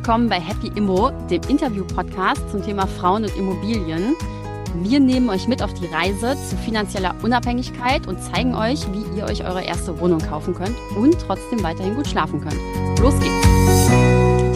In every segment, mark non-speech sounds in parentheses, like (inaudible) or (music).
willkommen bei Happy Immo, dem Interview-Podcast zum Thema Frauen und Immobilien. Wir nehmen euch mit auf die Reise zu finanzieller Unabhängigkeit und zeigen euch, wie ihr euch eure erste Wohnung kaufen könnt und trotzdem weiterhin gut schlafen könnt. Los geht's!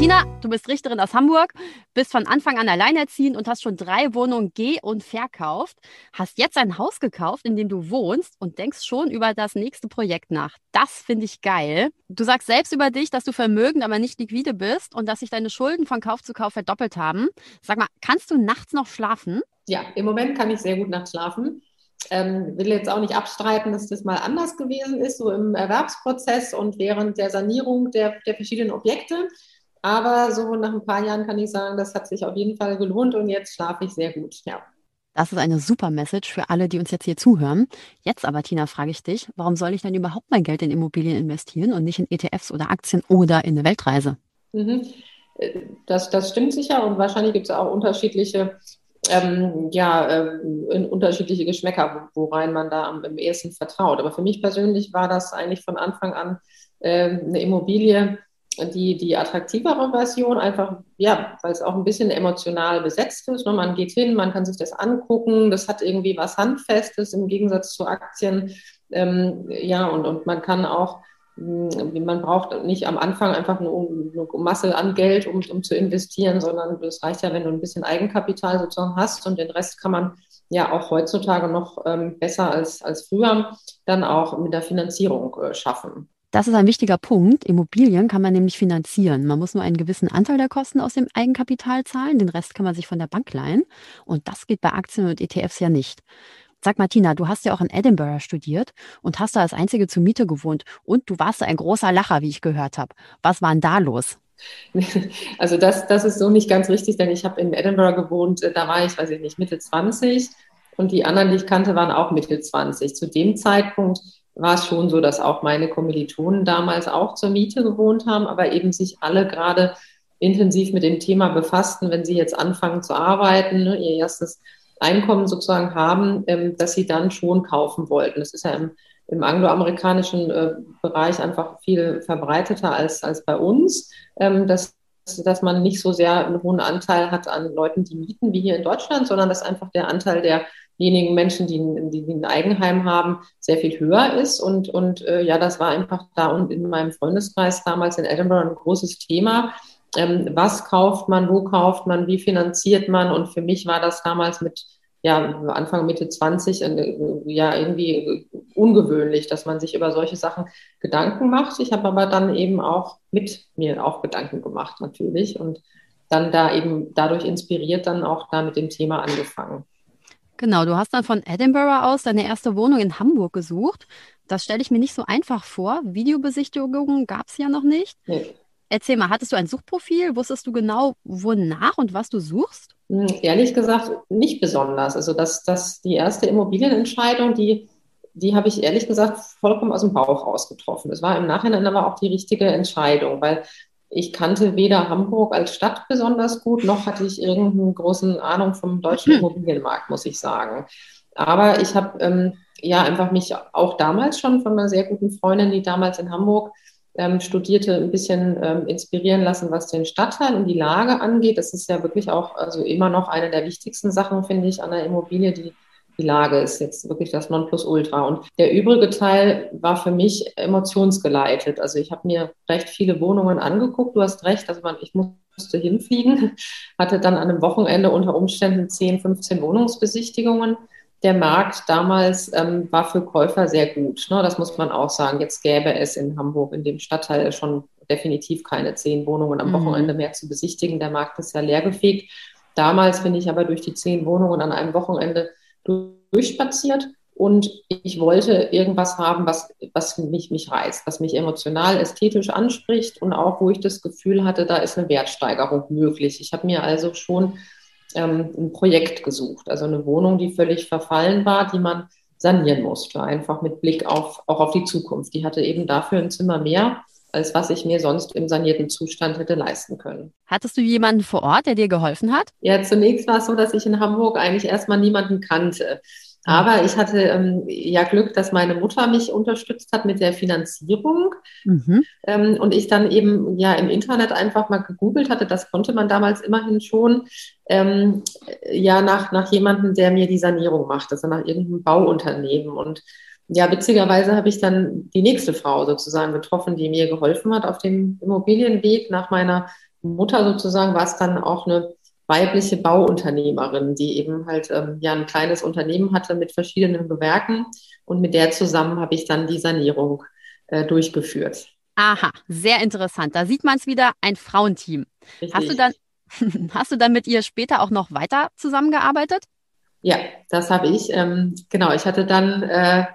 Tina, du bist Richterin aus Hamburg, bist von Anfang an alleinerziehend und hast schon drei Wohnungen geh- und verkauft, hast jetzt ein Haus gekauft, in dem du wohnst und denkst schon über das nächste Projekt nach. Das finde ich geil. Du sagst selbst über dich, dass du vermögend, aber nicht liquide bist und dass sich deine Schulden von Kauf zu Kauf verdoppelt haben. Sag mal, kannst du nachts noch schlafen? Ja, im Moment kann ich sehr gut nachts schlafen. Ähm, will jetzt auch nicht abstreiten, dass das mal anders gewesen ist, so im Erwerbsprozess und während der Sanierung der, der verschiedenen Objekte. Aber so nach ein paar Jahren kann ich sagen, das hat sich auf jeden Fall gelohnt und jetzt schlafe ich sehr gut. Ja. Das ist eine super Message für alle, die uns jetzt hier zuhören. Jetzt aber, Tina, frage ich dich, warum soll ich denn überhaupt mein Geld in Immobilien investieren und nicht in ETFs oder Aktien oder in eine Weltreise? Mhm. Äh, das, das stimmt sicher und wahrscheinlich gibt es auch unterschiedliche, ähm, ja, äh, unterschiedliche Geschmäcker, worein man da am, am ehesten vertraut. Aber für mich persönlich war das eigentlich von Anfang an äh, eine Immobilie, die, die attraktivere Version, einfach, ja, weil es auch ein bisschen emotional besetzt ist. Ne? Man geht hin, man kann sich das angucken, das hat irgendwie was Handfestes im Gegensatz zu Aktien. Ähm, ja, und, und man kann auch, hm, man braucht nicht am Anfang einfach eine, eine Masse an Geld, um, um zu investieren, sondern es reicht ja, wenn du ein bisschen Eigenkapital sozusagen hast und den Rest kann man ja auch heutzutage noch ähm, besser als, als früher dann auch mit der Finanzierung äh, schaffen. Das ist ein wichtiger Punkt. Immobilien kann man nämlich finanzieren. Man muss nur einen gewissen Anteil der Kosten aus dem Eigenkapital zahlen. Den Rest kann man sich von der Bank leihen. Und das geht bei Aktien und ETFs ja nicht. Sag Martina, du hast ja auch in Edinburgh studiert und hast da als Einzige zur Miete gewohnt. Und du warst ein großer Lacher, wie ich gehört habe. Was war denn da los? (laughs) Also das, das ist so nicht ganz richtig, denn ich habe in Edinburgh gewohnt, da war ich, weiß ich nicht, Mitte 20 und die anderen, die ich kannte, waren auch Mitte 20. Zu dem Zeitpunkt war es schon so, dass auch meine Kommilitonen damals auch zur Miete gewohnt haben, aber eben sich alle gerade intensiv mit dem Thema befassten, wenn sie jetzt anfangen zu arbeiten, ne, ihr erstes Einkommen sozusagen haben, ähm, dass sie dann schon kaufen wollten. Das ist ja im, im angloamerikanischen äh, Bereich einfach viel verbreiteter als, als bei uns, ähm, dass, dass man nicht so sehr einen hohen Anteil hat an Leuten, die mieten, wie hier in Deutschland, sondern dass einfach der Anteil der diejenigen Menschen, die, die, ein Eigenheim haben, sehr viel höher ist. Und, und äh, ja, das war einfach da und in meinem Freundeskreis damals in Edinburgh ein großes Thema. Ähm, was kauft man, wo kauft man, wie finanziert man? Und für mich war das damals mit ja, Anfang, Mitte 20 äh, ja irgendwie ungewöhnlich, dass man sich über solche Sachen Gedanken macht. Ich habe aber dann eben auch mit mir auch Gedanken gemacht natürlich und dann da eben dadurch inspiriert dann auch da mit dem Thema angefangen. Genau, du hast dann von Edinburgh aus deine erste Wohnung in Hamburg gesucht. Das stelle ich mir nicht so einfach vor. Videobesichtigungen gab es ja noch nicht. Nee. Erzähl mal, hattest du ein Suchprofil? Wusstest du genau, wonach und was du suchst? Hm, ehrlich gesagt, nicht besonders. Also das, das die erste Immobilienentscheidung, die, die habe ich ehrlich gesagt vollkommen aus dem Bauch rausgetroffen. Es war im Nachhinein aber auch die richtige Entscheidung, weil ich kannte weder Hamburg als Stadt besonders gut, noch hatte ich irgendeine große Ahnung vom deutschen mhm. Immobilienmarkt, muss ich sagen. Aber ich habe ähm, ja einfach mich auch damals schon von einer sehr guten Freundin, die damals in Hamburg ähm, studierte, ein bisschen ähm, inspirieren lassen, was den Stadtteil und die Lage angeht. Das ist ja wirklich auch also immer noch eine der wichtigsten Sachen, finde ich, an der Immobilie, die die Lage ist jetzt wirklich das Nonplusultra. Und der übrige Teil war für mich emotionsgeleitet. Also ich habe mir recht viele Wohnungen angeguckt. Du hast recht, also man, ich musste hinfliegen, (laughs) hatte dann an einem Wochenende unter Umständen 10, 15 Wohnungsbesichtigungen. Der Markt damals ähm, war für Käufer sehr gut. Ne? Das muss man auch sagen. Jetzt gäbe es in Hamburg, in dem Stadtteil, schon definitiv keine zehn Wohnungen am mhm. Wochenende mehr zu besichtigen. Der Markt ist ja leergefegt. Damals bin ich aber durch die zehn Wohnungen an einem Wochenende durchspaziert und ich wollte irgendwas haben, was, was mich, mich reißt, was mich emotional, ästhetisch anspricht und auch, wo ich das Gefühl hatte, da ist eine Wertsteigerung möglich. Ich habe mir also schon ähm, ein Projekt gesucht, also eine Wohnung, die völlig verfallen war, die man sanieren musste, einfach mit Blick auf, auch auf die Zukunft. Die hatte eben dafür ein Zimmer mehr als was ich mir sonst im sanierten Zustand hätte leisten können. Hattest du jemanden vor Ort, der dir geholfen hat? Ja, zunächst war es so, dass ich in Hamburg eigentlich erstmal niemanden kannte. Aber ich hatte ähm, ja Glück, dass meine Mutter mich unterstützt hat mit der Finanzierung. Mhm. Ähm, und ich dann eben ja im Internet einfach mal gegoogelt hatte, das konnte man damals immerhin schon, ähm, ja nach, nach jemandem, der mir die Sanierung macht, also nach irgendeinem Bauunternehmen. Und ja, witzigerweise habe ich dann die nächste Frau sozusagen getroffen, die mir geholfen hat auf dem Immobilienweg. Nach meiner Mutter sozusagen war es dann auch eine weibliche Bauunternehmerin, die eben halt ähm, ja ein kleines Unternehmen hatte mit verschiedenen Gewerken und mit der zusammen habe ich dann die Sanierung äh, durchgeführt. Aha, sehr interessant. Da sieht man es wieder, ein Frauenteam. Hast du dann (laughs) hast du dann mit ihr später auch noch weiter zusammengearbeitet? Ja, das habe ich. Ähm, genau, ich hatte dann äh,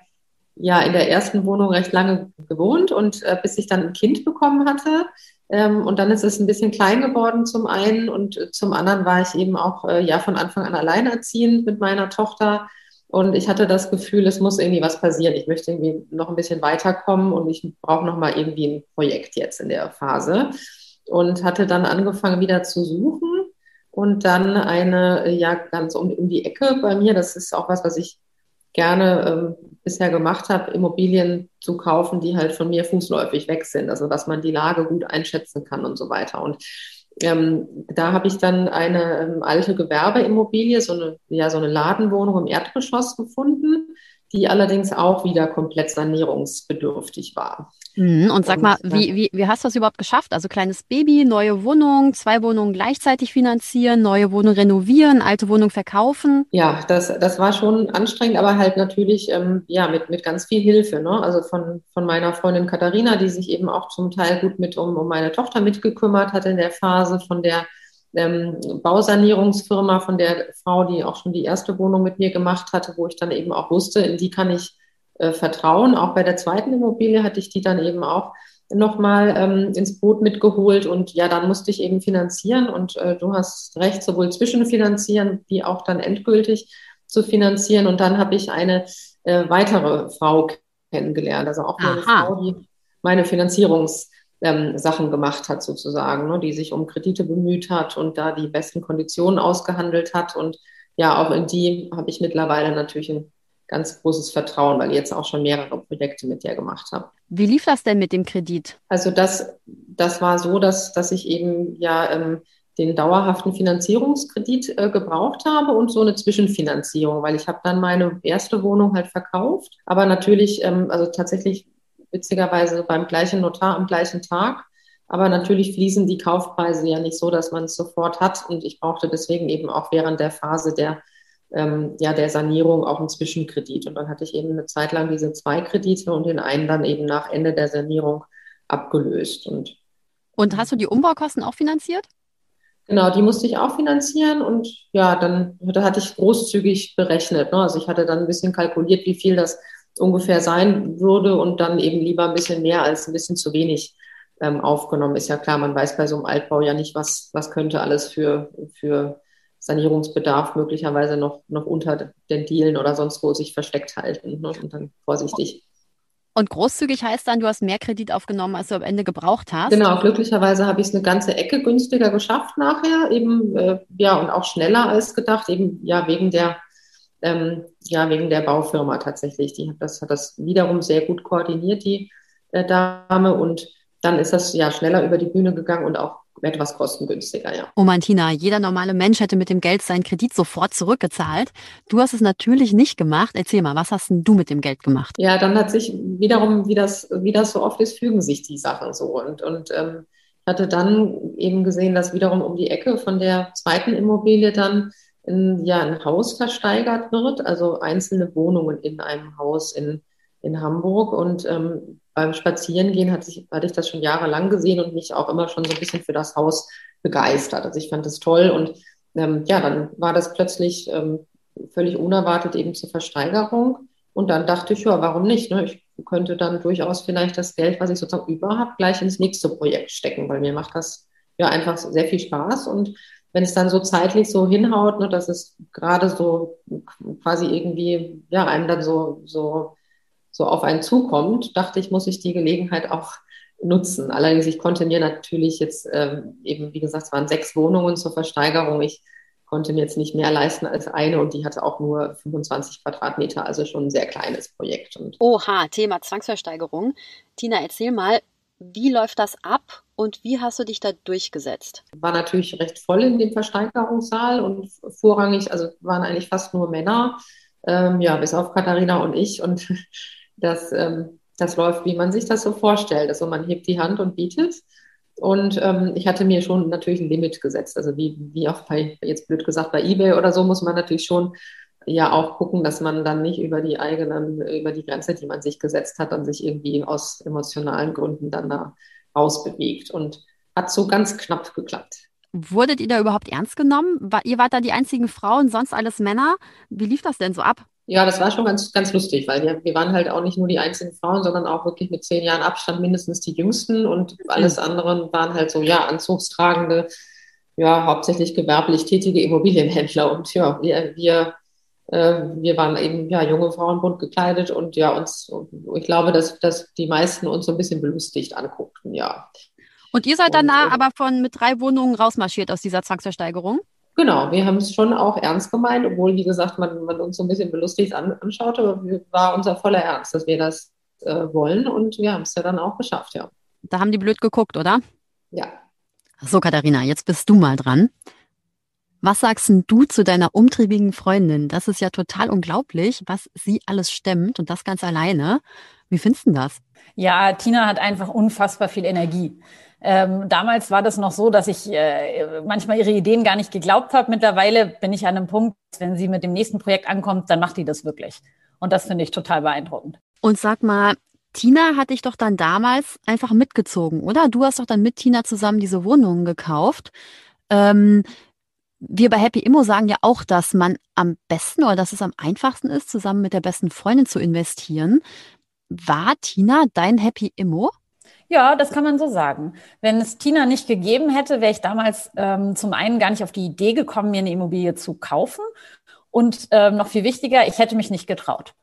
ja in der ersten Wohnung recht lange gewohnt und äh, bis ich dann ein Kind bekommen hatte, ähm, und dann ist es ein bisschen klein geworden zum einen und äh, zum anderen war ich eben auch äh, ja von Anfang an alleinerziehend mit meiner Tochter. Und ich hatte das Gefühl, es muss irgendwie was passieren. Ich möchte irgendwie noch ein bisschen weiterkommen und ich brauche noch mal irgendwie ein Projekt jetzt in der Phase. Und hatte dann angefangen wieder zu suchen und dann eine, äh, ja, ganz um, um die Ecke bei mir, das ist auch was, was ich gerne ähm, bisher gemacht habe, Immobilien zu kaufen, die halt von mir fußläufig weg sind, also dass man die Lage gut einschätzen kann und so weiter. Und ähm, da habe ich dann eine ähm, alte Gewerbeimmobilie, so eine, ja, so eine Ladenwohnung im Erdgeschoss gefunden, die allerdings auch wieder komplett sanierungsbedürftig war. Mhm, und sag mal, wie, wie, wie hast du das überhaupt geschafft? Also kleines Baby, neue Wohnung, zwei Wohnungen gleichzeitig finanzieren, neue Wohnung renovieren, alte Wohnung verkaufen? Ja, das, das war schon anstrengend, aber halt natürlich ähm, ja, mit, mit ganz viel Hilfe. Ne? Also von, von meiner Freundin Katharina, die sich eben auch zum Teil gut mit um, um meine Tochter mitgekümmert hat in der Phase, von der ähm, Bausanierungsfirma, von der Frau, die auch schon die erste Wohnung mit mir gemacht hatte, wo ich dann eben auch wusste, in die kann ich äh, vertrauen. Auch bei der zweiten Immobilie hatte ich die dann eben auch nochmal ähm, ins Boot mitgeholt und ja, dann musste ich eben finanzieren und äh, du hast recht, sowohl zwischenfinanzieren wie auch dann endgültig zu finanzieren und dann habe ich eine äh, weitere Frau kennengelernt, also auch eine Aha. Frau, die meine Finanzierungs ähm, Sachen gemacht hat, sozusagen, ne, die sich um Kredite bemüht hat und da die besten Konditionen ausgehandelt hat. Und ja, auch in die habe ich mittlerweile natürlich ein ganz großes Vertrauen, weil ich jetzt auch schon mehrere Projekte mit der gemacht habe. Wie lief das denn mit dem Kredit? Also das, das war so, dass, dass ich eben ja ähm, den dauerhaften Finanzierungskredit äh, gebraucht habe und so eine Zwischenfinanzierung, weil ich habe dann meine erste Wohnung halt verkauft, aber natürlich, ähm, also tatsächlich witzigerweise beim gleichen Notar am gleichen Tag. Aber natürlich fließen die Kaufpreise ja nicht so, dass man es sofort hat. Und ich brauchte deswegen eben auch während der Phase der, ähm, ja, der Sanierung auch einen Zwischenkredit. Und dann hatte ich eben eine Zeit lang diese zwei Kredite und den einen dann eben nach Ende der Sanierung abgelöst. Und, und hast du die Umbaukosten auch finanziert? Genau, die musste ich auch finanzieren und ja, dann da hatte ich großzügig berechnet. Ne? Also ich hatte dann ein bisschen kalkuliert, wie viel das ungefähr sein würde und dann eben lieber ein bisschen mehr als ein bisschen zu wenig ähm, aufgenommen. Ist ja klar, man weiß bei so einem Altbau ja nicht, was, was könnte alles für, für Sanierungsbedarf möglicherweise noch, noch unter den Dielen oder sonst wo sich versteckt halten. Ne? Und dann vorsichtig. Und großzügig heißt dann, du hast mehr Kredit aufgenommen, als du am Ende gebraucht hast. Genau, glücklicherweise habe ich es eine ganze Ecke günstiger geschafft nachher, eben äh, ja und auch schneller als gedacht, eben ja wegen der ähm, ja, wegen der Baufirma tatsächlich. Die hat das, hat das wiederum sehr gut koordiniert, die äh, Dame. Und dann ist das ja schneller über die Bühne gegangen und auch etwas kostengünstiger, ja. Oh Martina, jeder normale Mensch hätte mit dem Geld seinen Kredit sofort zurückgezahlt. Du hast es natürlich nicht gemacht. Erzähl mal, was hast denn du mit dem Geld gemacht? Ja, dann hat sich wiederum, wie das, wie das so oft ist, fügen sich die Sachen so. Und, und ähm, hatte dann eben gesehen, dass wiederum um die Ecke von der zweiten Immobilie dann in, ja, ein Haus versteigert wird, also einzelne Wohnungen in einem Haus in, in Hamburg. Und ähm, beim Spazierengehen hatte ich, hatte ich das schon jahrelang gesehen und mich auch immer schon so ein bisschen für das Haus begeistert. Also ich fand das toll und ähm, ja, dann war das plötzlich ähm, völlig unerwartet eben zur Versteigerung. Und dann dachte ich, ja, warum nicht? Ne? Ich könnte dann durchaus vielleicht das Geld, was ich sozusagen über habe, gleich ins nächste Projekt stecken, weil mir macht das ja einfach sehr viel Spaß und wenn es dann so zeitlich so hinhaut, ne, dass es gerade so quasi irgendwie, ja, einem dann so, so, so auf einen zukommt, dachte ich, muss ich die Gelegenheit auch nutzen. Allerdings, ich konnte mir natürlich jetzt ähm, eben, wie gesagt, es waren sechs Wohnungen zur Versteigerung. Ich konnte mir jetzt nicht mehr leisten als eine und die hatte auch nur 25 Quadratmeter, also schon ein sehr kleines Projekt. Und Oha, Thema Zwangsversteigerung. Tina, erzähl mal, wie läuft das ab und wie hast du dich da durchgesetzt? War natürlich recht voll in dem Versteigerungssaal und vorrangig, also waren eigentlich fast nur Männer, ähm, ja, bis auf Katharina und ich. Und (laughs) das, ähm, das läuft, wie man sich das so vorstellt. Also man hebt die Hand und bietet. Und ähm, ich hatte mir schon natürlich ein Limit gesetzt. Also wie, wie auch bei, jetzt blöd gesagt, bei eBay oder so muss man natürlich schon ja auch gucken, dass man dann nicht über die eigenen, über die Grenze, die man sich gesetzt hat, dann sich irgendwie aus emotionalen Gründen dann da rausbewegt. Und hat so ganz knapp geklappt. Wurdet ihr da überhaupt ernst genommen? Ihr wart da die einzigen Frauen, sonst alles Männer. Wie lief das denn so ab? Ja, das war schon ganz, ganz lustig, weil wir, wir waren halt auch nicht nur die einzigen Frauen, sondern auch wirklich mit zehn Jahren Abstand mindestens die jüngsten und alles andere waren halt so, ja, anzugstragende, ja, hauptsächlich gewerblich tätige Immobilienhändler. Und ja, wir, wir wir waren eben ja junge Frauen bunt gekleidet und ja uns ich glaube, dass, dass die meisten uns so ein bisschen belustigt anguckten, ja. Und ihr seid danach und, äh, aber von mit drei Wohnungen rausmarschiert aus dieser Zwangsversteigerung? Genau, wir haben es schon auch ernst gemeint, obwohl, wie gesagt, man, man uns so ein bisschen belustigt an, anschaute, aber war unser voller Ernst, dass wir das äh, wollen und wir haben es ja dann auch geschafft, ja. Da haben die blöd geguckt, oder? Ja. So, Katharina, jetzt bist du mal dran. Was sagst du zu deiner umtriebigen Freundin? Das ist ja total unglaublich, was sie alles stemmt und das ganz alleine. Wie findest du das? Ja, Tina hat einfach unfassbar viel Energie. Ähm, damals war das noch so, dass ich äh, manchmal ihre Ideen gar nicht geglaubt habe. Mittlerweile bin ich an einem Punkt, wenn sie mit dem nächsten Projekt ankommt, dann macht die das wirklich. Und das finde ich total beeindruckend. Und sag mal, Tina hat dich doch dann damals einfach mitgezogen, oder? Du hast doch dann mit Tina zusammen diese Wohnungen gekauft. Ähm, wir bei Happy Immo sagen ja auch, dass man am besten oder dass es am einfachsten ist, zusammen mit der besten Freundin zu investieren. War Tina dein Happy Immo? Ja, das kann man so sagen. Wenn es Tina nicht gegeben hätte, wäre ich damals ähm, zum einen gar nicht auf die Idee gekommen, mir eine Immobilie zu kaufen. Und ähm, noch viel wichtiger, ich hätte mich nicht getraut.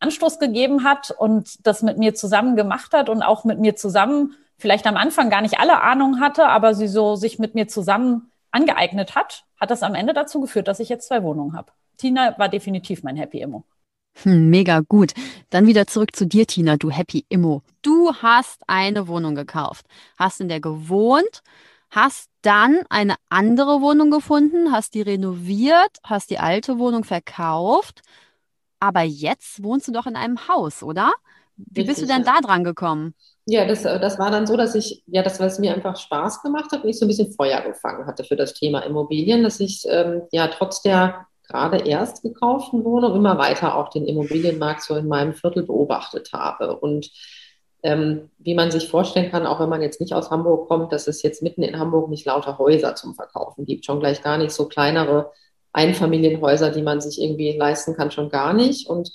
Anstoß gegeben hat und das mit mir zusammen gemacht hat und auch mit mir zusammen vielleicht am Anfang gar nicht alle Ahnung hatte, aber sie so sich mit mir zusammen angeeignet hat, hat das am Ende dazu geführt, dass ich jetzt zwei Wohnungen habe. Tina war definitiv mein Happy Immo. Hm, mega gut. Dann wieder zurück zu dir, Tina, du Happy Immo. Du hast eine Wohnung gekauft, hast in der gewohnt, hast dann eine andere Wohnung gefunden, hast die renoviert, hast die alte Wohnung verkauft. Aber jetzt wohnst du doch in einem Haus, oder? Wie bist du denn da dran gekommen? Ja, das, äh, das war dann so, dass ich, ja, das, was mir einfach Spaß gemacht hat, und ich so ein bisschen Feuer gefangen hatte für das Thema Immobilien, dass ich ähm, ja trotz der gerade erst gekauften Wohnung immer weiter auch den Immobilienmarkt so in meinem Viertel beobachtet habe. Und ähm, wie man sich vorstellen kann, auch wenn man jetzt nicht aus Hamburg kommt, dass es jetzt mitten in Hamburg nicht lauter Häuser zum Verkaufen gibt, schon gleich gar nicht so kleinere Einfamilienhäuser, die man sich irgendwie leisten kann, schon gar nicht. Und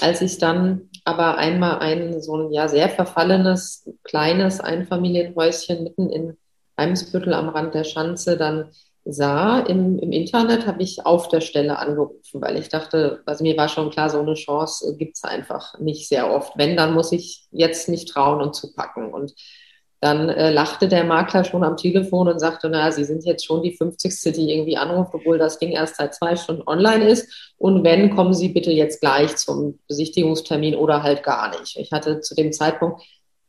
als ich dann aber einmal ein so ein ja sehr verfallenes, kleines Einfamilienhäuschen mitten in Eimsbüttel am Rand der Schanze dann sah im, im Internet, habe ich auf der Stelle angerufen, weil ich dachte, also mir war schon klar, so eine Chance gibt es einfach nicht sehr oft. Wenn, dann muss ich jetzt nicht trauen und zupacken. Und dann äh, lachte der Makler schon am Telefon und sagte, na, Sie sind jetzt schon die 50. die irgendwie anruft, obwohl das Ding erst seit zwei Stunden online ist. Und wenn, kommen Sie bitte jetzt gleich zum Besichtigungstermin oder halt gar nicht. Ich hatte zu dem Zeitpunkt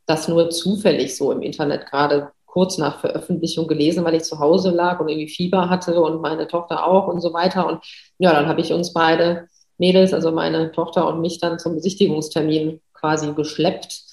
das nur zufällig so im Internet gerade kurz nach Veröffentlichung gelesen, weil ich zu Hause lag und irgendwie Fieber hatte und meine Tochter auch und so weiter. Und ja, dann habe ich uns beide Mädels, also meine Tochter und mich dann zum Besichtigungstermin quasi geschleppt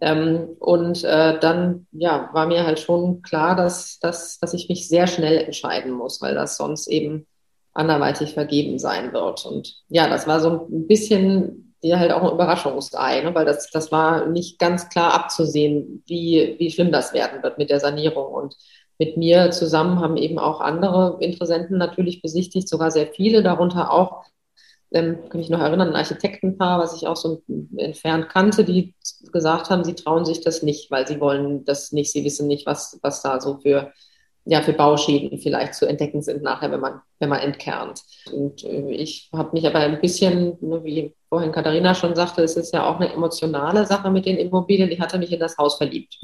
ähm, und äh, dann ja, war mir halt schon klar, dass, dass, dass ich mich sehr schnell entscheiden muss, weil das sonst eben anderweitig vergeben sein wird. Und ja, das war so ein bisschen dir halt auch ein Überraschungsei, ne? weil das, das war nicht ganz klar abzusehen, wie, wie schlimm das werden wird mit der Sanierung. Und mit mir zusammen haben eben auch andere Interessenten natürlich besichtigt, sogar sehr viele, darunter auch ähm, kann mich noch erinnern, ein Architektenpaar, was ich auch so entfernt kannte, die gesagt haben, sie trauen sich das nicht, weil sie wollen das nicht, sie wissen nicht, was, was da so für, ja, für Bauschäden vielleicht zu entdecken sind nachher, wenn man, wenn man entkernt. Und äh, ich habe mich aber ein bisschen, ne, wie vorhin Katharina schon sagte, es ist ja auch eine emotionale Sache mit den Immobilien. Ich hatte mich in das Haus verliebt.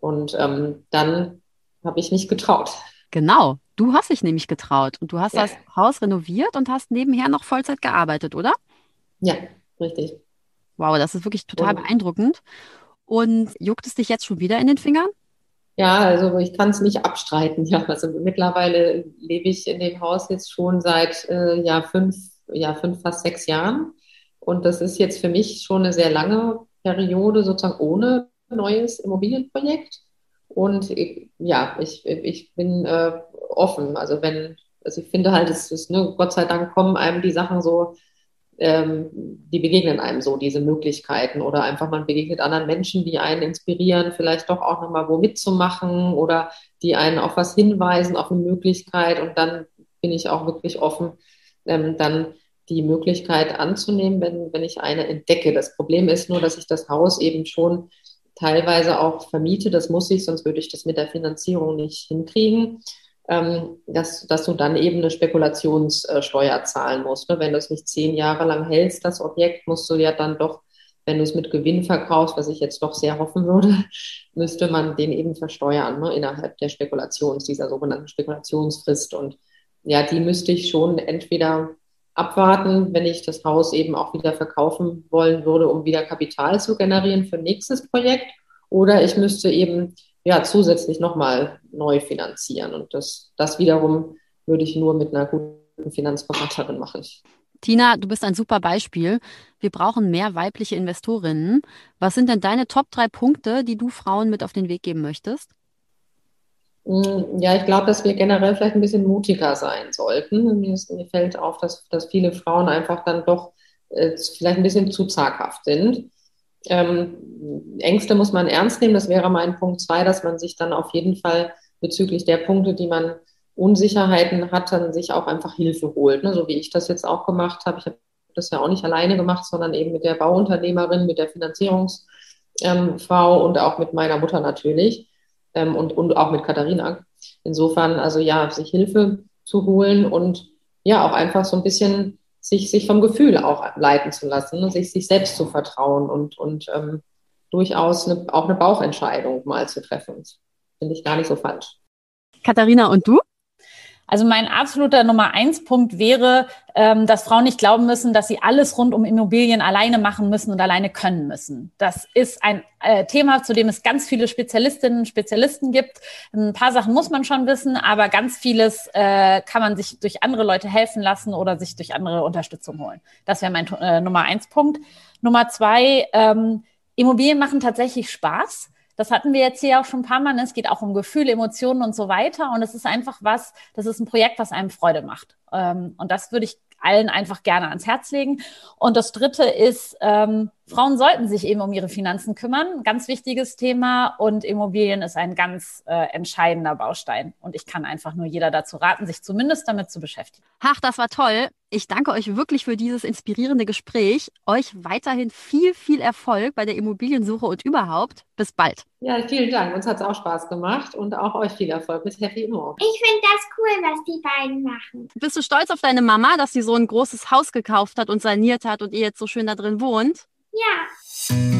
Und ähm, dann habe ich mich getraut. Genau. Du hast dich nämlich getraut und du hast ja. das Haus renoviert und hast nebenher noch Vollzeit gearbeitet, oder? Ja, richtig. Wow, das ist wirklich total und, beeindruckend. Und juckt es dich jetzt schon wieder in den Fingern? Ja, also ich kann es nicht abstreiten. Ja, also mittlerweile lebe ich in dem Haus jetzt schon seit äh, ja, fünf, ja, fünf, fast sechs Jahren. Und das ist jetzt für mich schon eine sehr lange Periode sozusagen ohne neues Immobilienprojekt. Und ich, ja, ich, ich bin äh, offen. Also wenn, also ich finde halt, es ist, ne, Gott sei Dank kommen einem die Sachen so, ähm, die begegnen einem so, diese Möglichkeiten. Oder einfach man begegnet anderen Menschen, die einen inspirieren, vielleicht doch auch nochmal wo mitzumachen oder die einen auf was hinweisen, auf eine Möglichkeit. Und dann bin ich auch wirklich offen, ähm, dann die Möglichkeit anzunehmen, wenn, wenn ich eine entdecke. Das Problem ist nur, dass ich das Haus eben schon teilweise auch vermiete. Das muss ich, sonst würde ich das mit der Finanzierung nicht hinkriegen. Ähm, dass, dass du dann eben eine Spekulationssteuer zahlen musst. Ne? Wenn du es nicht zehn Jahre lang hältst, das Objekt, musst du ja dann doch, wenn du es mit Gewinn verkaufst, was ich jetzt doch sehr hoffen würde, (laughs) müsste man den eben versteuern ne? innerhalb der Spekulations, dieser sogenannten Spekulationsfrist. Und ja, die müsste ich schon entweder abwarten, wenn ich das Haus eben auch wieder verkaufen wollen würde, um wieder Kapital zu generieren für nächstes Projekt. Oder ich müsste eben ja zusätzlich nochmal neu finanzieren. Und das, das wiederum würde ich nur mit einer guten Finanzberaterin machen. Tina, du bist ein super Beispiel. Wir brauchen mehr weibliche Investorinnen. Was sind denn deine Top drei Punkte, die du Frauen mit auf den Weg geben möchtest? Mm, ja, ich glaube, dass wir generell vielleicht ein bisschen mutiger sein sollten. Mir, ist, mir fällt auf, dass, dass viele Frauen einfach dann doch äh, vielleicht ein bisschen zu zaghaft sind. Ähm, Ängste muss man ernst nehmen. Das wäre mein Punkt zwei, dass man sich dann auf jeden Fall bezüglich der Punkte, die man Unsicherheiten hat, dann sich auch einfach Hilfe holt. Ne? So wie ich das jetzt auch gemacht habe. Ich habe das ja auch nicht alleine gemacht, sondern eben mit der Bauunternehmerin, mit der Finanzierungsfrau ähm, und auch mit meiner Mutter natürlich ähm, und, und auch mit Katharina. Insofern, also ja, sich Hilfe zu holen und ja, auch einfach so ein bisschen sich, sich vom Gefühl auch leiten zu lassen, ne? sich, sich selbst zu vertrauen und, und ähm, durchaus eine, auch eine Bauchentscheidung mal zu treffen. Finde ich gar nicht so falsch. Katharina, und du? Also mein absoluter Nummer eins Punkt wäre, ähm, dass Frauen nicht glauben müssen, dass sie alles rund um Immobilien alleine machen müssen und alleine können müssen. Das ist ein äh, Thema, zu dem es ganz viele Spezialistinnen und Spezialisten gibt. Ein paar Sachen muss man schon wissen, aber ganz vieles äh, kann man sich durch andere Leute helfen lassen oder sich durch andere Unterstützung holen. Das wäre mein äh, Nummer eins Punkt. Nummer zwei, ähm, Immobilien machen tatsächlich Spaß. Das hatten wir jetzt hier auch schon ein paar Mal. Ne? Es geht auch um Gefühle, Emotionen und so weiter. Und es ist einfach was, das ist ein Projekt, was einem Freude macht. Ähm, und das würde ich allen einfach gerne ans Herz legen. Und das Dritte ist, ähm, Frauen sollten sich eben um ihre Finanzen kümmern. Ganz wichtiges Thema. Und Immobilien ist ein ganz äh, entscheidender Baustein. Und ich kann einfach nur jeder dazu raten, sich zumindest damit zu beschäftigen. Ach, das war toll. Ich danke euch wirklich für dieses inspirierende Gespräch. Euch weiterhin viel, viel Erfolg bei der Immobiliensuche und überhaupt. Bis bald. Ja, vielen Dank. Uns hat es auch Spaß gemacht und auch euch viel Erfolg mit Happy Immo. Ich finde das cool, was die beiden machen. Bist du stolz auf deine Mama, dass sie so ein großes Haus gekauft hat und saniert hat und ihr jetzt so schön da drin wohnt? Ja.